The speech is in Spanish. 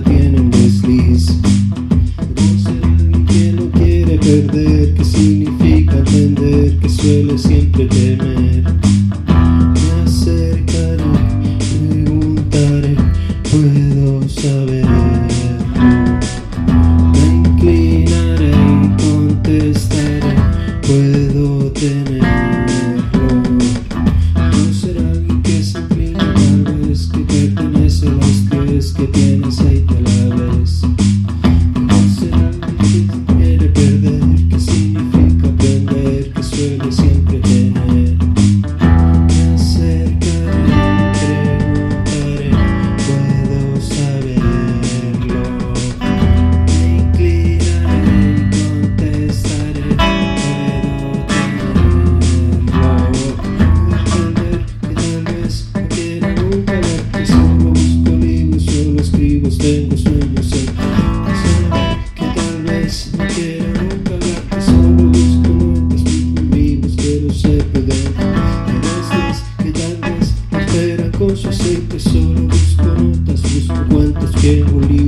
tiene un desliz. Pero será que no quiere perder, que significa aprender, que suele siempre temer. Me acercaré, preguntaré, puedo saber. Me inclinaré y contestaré, puedo tener. que tienes ahí. get.